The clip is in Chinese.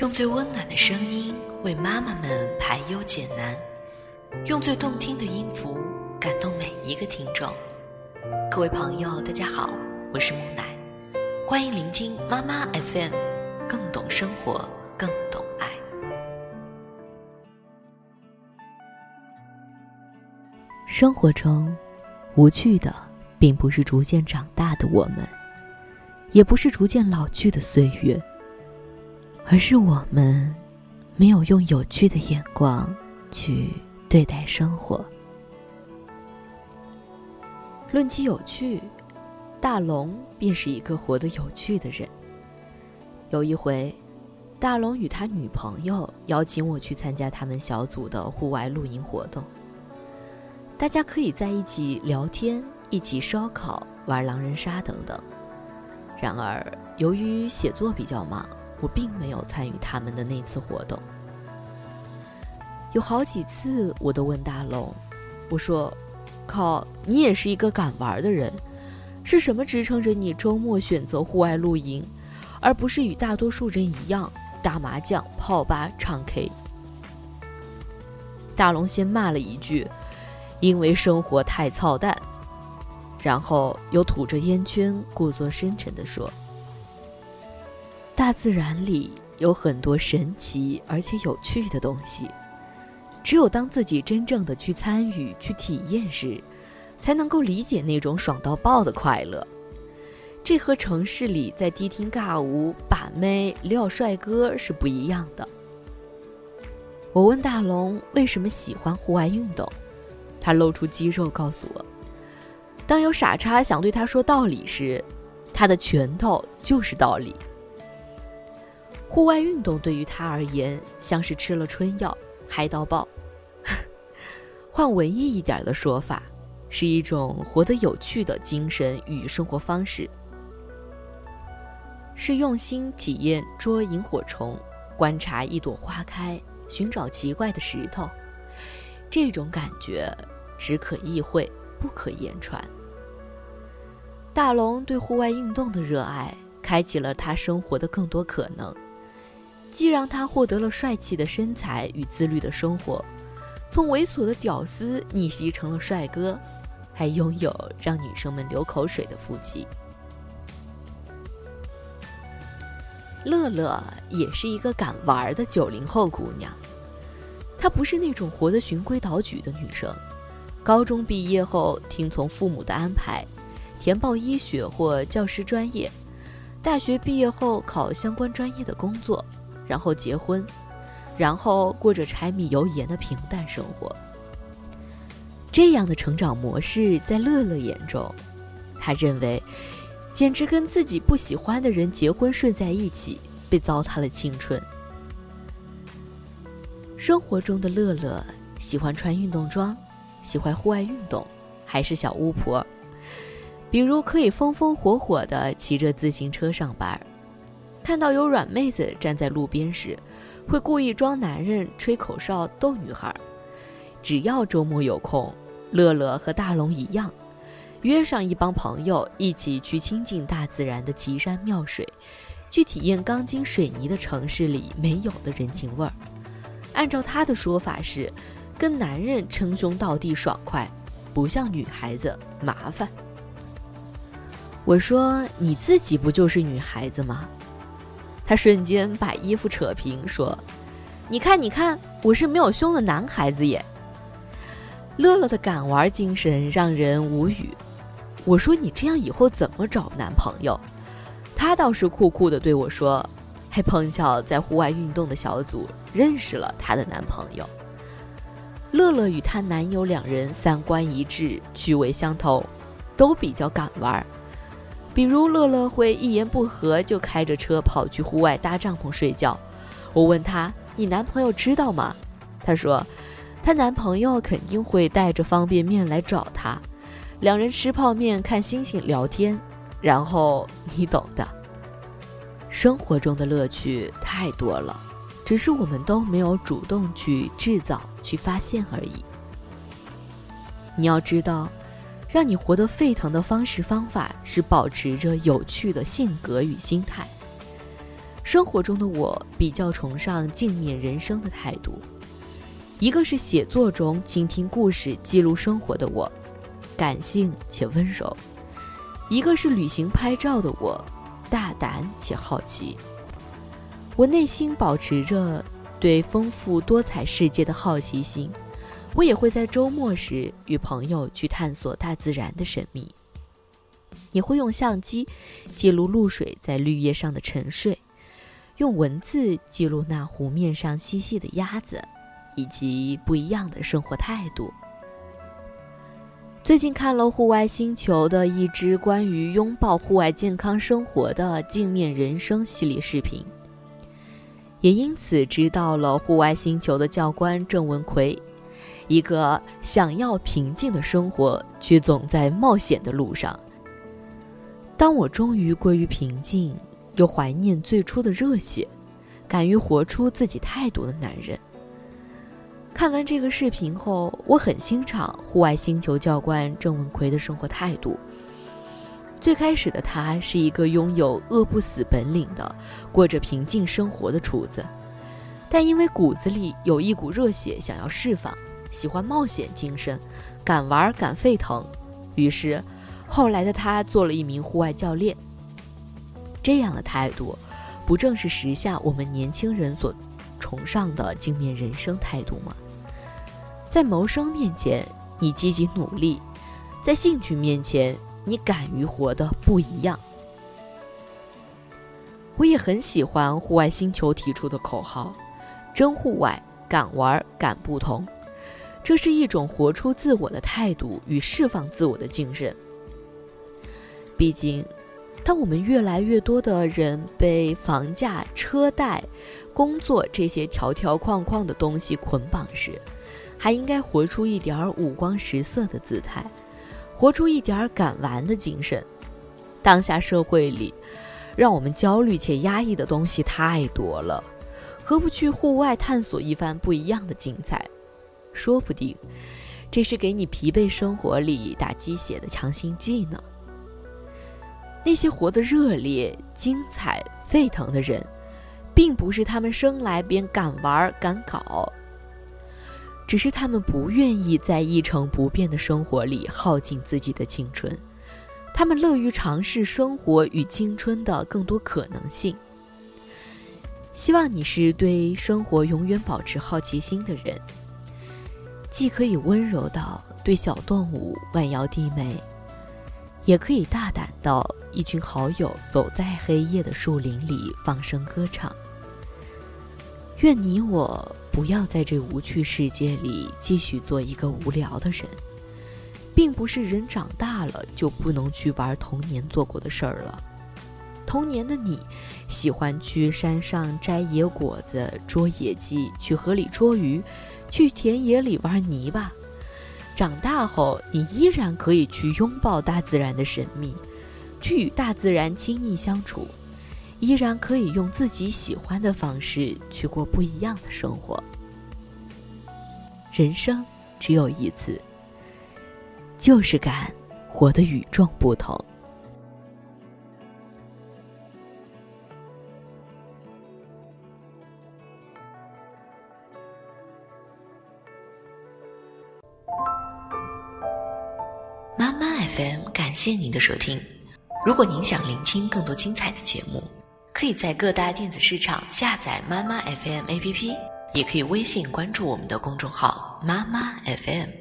用最温暖的声音为妈妈们排忧解难，用最动听的音符感动每一个听众。各位朋友，大家好，我是木乃，欢迎聆听妈妈 FM，更懂生活，更懂爱。生活中，无趣的并不是逐渐长大的我们，也不是逐渐老去的岁月。而是我们没有用有趣的眼光去对待生活。论起有趣，大龙便是一个活得有趣的人。有一回，大龙与他女朋友邀请我去参加他们小组的户外露营活动。大家可以在一起聊天，一起烧烤、玩狼人杀等等。然而，由于写作比较忙。我并没有参与他们的那次活动。有好几次，我都问大龙：“我说，靠，你也是一个敢玩的人，是什么支撑着你周末选择户外露营，而不是与大多数人一样打麻将、泡吧、唱 K？” 大龙先骂了一句：“因为生活太操蛋。”然后又吐着烟圈，故作深沉地说。大自然里有很多神奇而且有趣的东西，只有当自己真正的去参与、去体验时，才能够理解那种爽到爆的快乐。这和城市里在迪厅尬舞、把妹、撩帅哥是不一样的。我问大龙为什么喜欢户外运动，他露出肌肉告诉我：当有傻叉想对他说道理时，他的拳头就是道理。户外运动对于他而言，像是吃了春药，嗨到爆。换文艺一点的说法，是一种活得有趣的精神与生活方式，是用心体验捉萤火虫，观察一朵花开，寻找奇怪的石头。这种感觉只可意会，不可言传。大龙对户外运动的热爱，开启了他生活的更多可能。既让他获得了帅气的身材与自律的生活，从猥琐的屌丝逆袭成了帅哥，还拥有让女生们流口水的腹肌。乐乐也是一个敢玩的九零后姑娘，她不是那种活得循规蹈矩的女生。高中毕业后，听从父母的安排，填报医学或教师专业；大学毕业后，考相关专业的工作。然后结婚，然后过着柴米油盐的平淡生活。这样的成长模式在乐乐眼中，他认为，简直跟自己不喜欢的人结婚睡在一起，被糟蹋了青春。生活中的乐乐喜欢穿运动装，喜欢户外运动，还是小巫婆，比如可以风风火火的骑着自行车上班。看到有软妹子站在路边时，会故意装男人吹口哨逗女孩。只要周末有空，乐乐和大龙一样，约上一帮朋友一起去亲近大自然的奇山妙水，去体验钢筋水泥的城市里没有的人情味儿。按照他的说法是，跟男人称兄道弟爽快，不像女孩子麻烦。我说你自己不就是女孩子吗？他瞬间把衣服扯平，说：“你看，你看，我是没有胸的男孩子耶。”乐乐的敢玩精神让人无语。我说：“你这样以后怎么找男朋友？”他倒是酷酷的对我说：“还碰巧在户外运动的小组认识了她的男朋友。”乐乐与她男友两人三观一致，趣味相投，都比较敢玩。比如乐乐会一言不合就开着车跑去户外搭帐篷睡觉。我问他：“你男朋友知道吗？”他说：“她男朋友肯定会带着方便面来找她，两人吃泡面、看星星、聊天，然后你懂的。生活中的乐趣太多了，只是我们都没有主动去制造、去发现而已。你要知道。”让你活得沸腾的方式方法是保持着有趣的性格与心态。生活中的我比较崇尚镜面人生的态度。一个是写作中倾听故事、记录生活的我，感性且温柔；一个是旅行拍照的我，大胆且好奇。我内心保持着对丰富多彩世界的好奇心，我也会在周末时与朋友去探索大自然的神秘，也会用相机记录露水在绿叶上的沉睡，用文字记录那湖面上嬉戏的鸭子。以及不一样的生活态度。最近看了户外星球的一支关于拥抱户外健康生活的镜面人生系列视频，也因此知道了户外星球的教官郑文奎，一个想要平静的生活却总在冒险的路上。当我终于归于平静，又怀念最初的热血，敢于活出自己态度的男人。看完这个视频后，我很欣赏户外星球教官郑文奎的生活态度。最开始的他是一个拥有饿不死本领的、过着平静生活的厨子，但因为骨子里有一股热血想要释放，喜欢冒险精神，敢玩敢沸腾，于是后来的他做了一名户外教练。这样的态度，不正是时下我们年轻人所？崇尚的镜面人生态度吗？在谋生面前，你积极努力；在兴趣面前，你敢于活得不一样。我也很喜欢户外星球提出的口号：“真户外，敢玩，敢不同。”这是一种活出自我的态度与释放自我的精神。毕竟。当我们越来越多的人被房价、车贷、工作这些条条框框的东西捆绑时，还应该活出一点五光十色的姿态，活出一点敢玩的精神。当下社会里，让我们焦虑且压抑的东西太多了，何不去户外探索一番不一样的精彩？说不定，这是给你疲惫生活里打鸡血的强心剂呢。那些活得热烈、精彩、沸腾的人，并不是他们生来便敢玩敢搞，只是他们不愿意在一成不变的生活里耗尽自己的青春。他们乐于尝试生活与青春的更多可能性。希望你是对生活永远保持好奇心的人，既可以温柔到对小动物弯腰低眉。也可以大胆到一群好友走在黑夜的树林里放声歌唱。愿你我不要在这无趣世界里继续做一个无聊的人，并不是人长大了就不能去玩童年做过的事儿了。童年的你，喜欢去山上摘野果子、捉野鸡，去河里捉鱼，去田野里玩泥巴。长大后，你依然可以去拥抱大自然的神秘，去与大自然亲密相处，依然可以用自己喜欢的方式去过不一样的生活。人生只有一次，就是敢活得与众不同。谢您的收听。如果您想聆听更多精彩的节目，可以在各大电子市场下载妈妈 FM APP，也可以微信关注我们的公众号妈妈 FM。